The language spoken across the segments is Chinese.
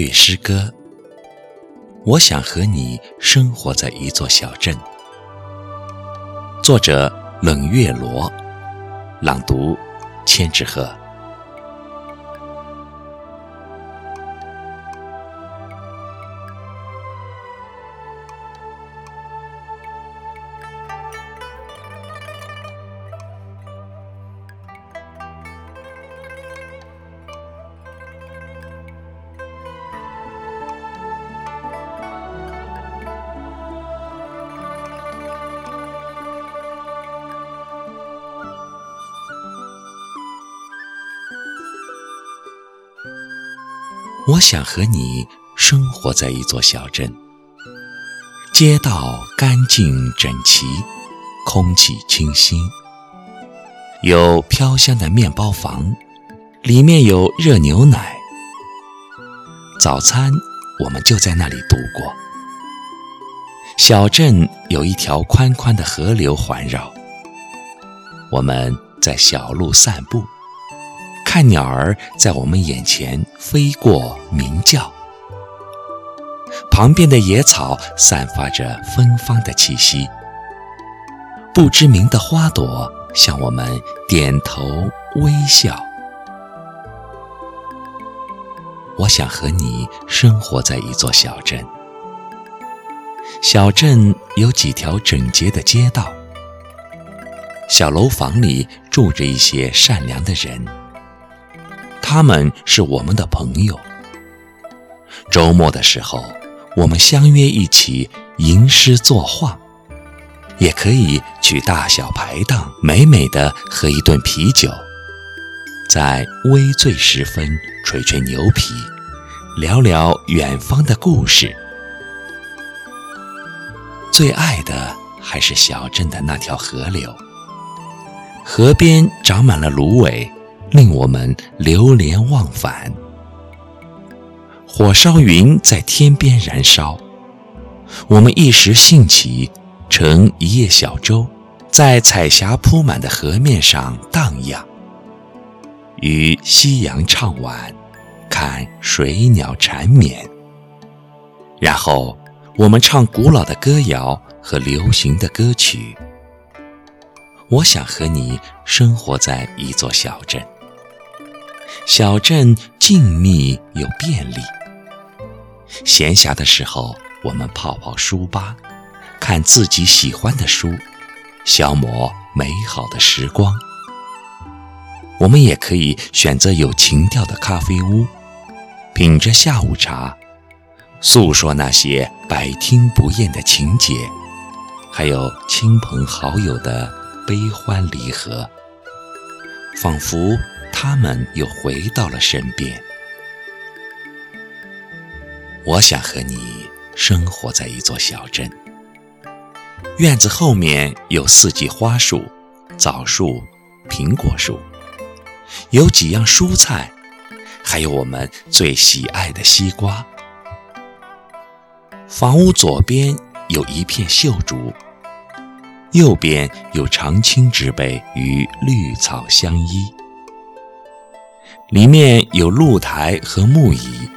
语诗歌。我想和你生活在一座小镇。作者：冷月罗，朗读：千纸鹤。我想和你生活在一座小镇，街道干净整齐，空气清新，有飘香的面包房，里面有热牛奶。早餐我们就在那里度过。小镇有一条宽宽的河流环绕，我们在小路散步。看鸟儿在我们眼前飞过鸣叫，旁边的野草散发着芬芳的气息，不知名的花朵向我们点头微笑。我想和你生活在一座小镇，小镇有几条整洁的街道，小楼房里住着一些善良的人。他们是我们的朋友。周末的时候，我们相约一起吟诗作画，也可以去大小排档，美美的喝一顿啤酒，在微醉时分吹吹牛皮，聊聊远方的故事。最爱的还是小镇的那条河流，河边长满了芦苇。令我们流连忘返。火烧云在天边燃烧，我们一时兴起，乘一叶小舟，在彩霞铺满的河面上荡漾，与夕阳唱晚，看水鸟缠绵。然后，我们唱古老的歌谣和流行的歌曲。我想和你生活在一座小镇。小镇静谧又便利。闲暇的时候，我们泡泡书吧，看自己喜欢的书，消磨美好的时光。我们也可以选择有情调的咖啡屋，品着下午茶，诉说那些百听不厌的情节，还有亲朋好友的悲欢离合，仿佛。他们又回到了身边。我想和你生活在一座小镇，院子后面有四季花树、枣树、苹果树，有几样蔬菜，还有我们最喜爱的西瓜。房屋左边有一片秀竹，右边有常青植被与绿草相依。里面有露台和木椅，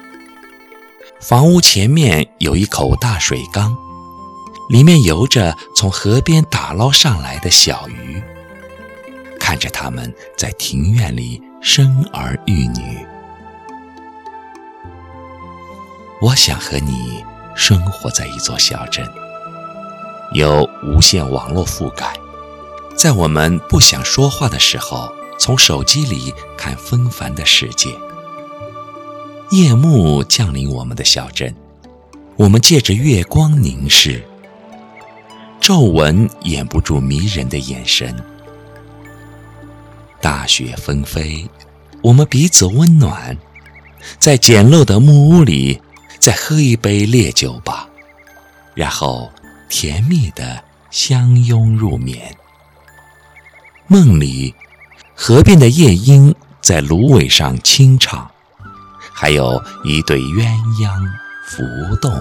房屋前面有一口大水缸，里面游着从河边打捞上来的小鱼。看着它们在庭院里生儿育女，我想和你生活在一座小镇，有无线网络覆盖，在我们不想说话的时候。从手机里看纷繁的世界，夜幕降临我们的小镇，我们借着月光凝视，皱纹掩不住迷人的眼神。大雪纷飞，我们彼此温暖，在简陋的木屋里，再喝一杯烈酒吧，然后甜蜜的相拥入眠。梦里。河边的夜莺在芦苇上轻唱，还有一对鸳鸯浮动。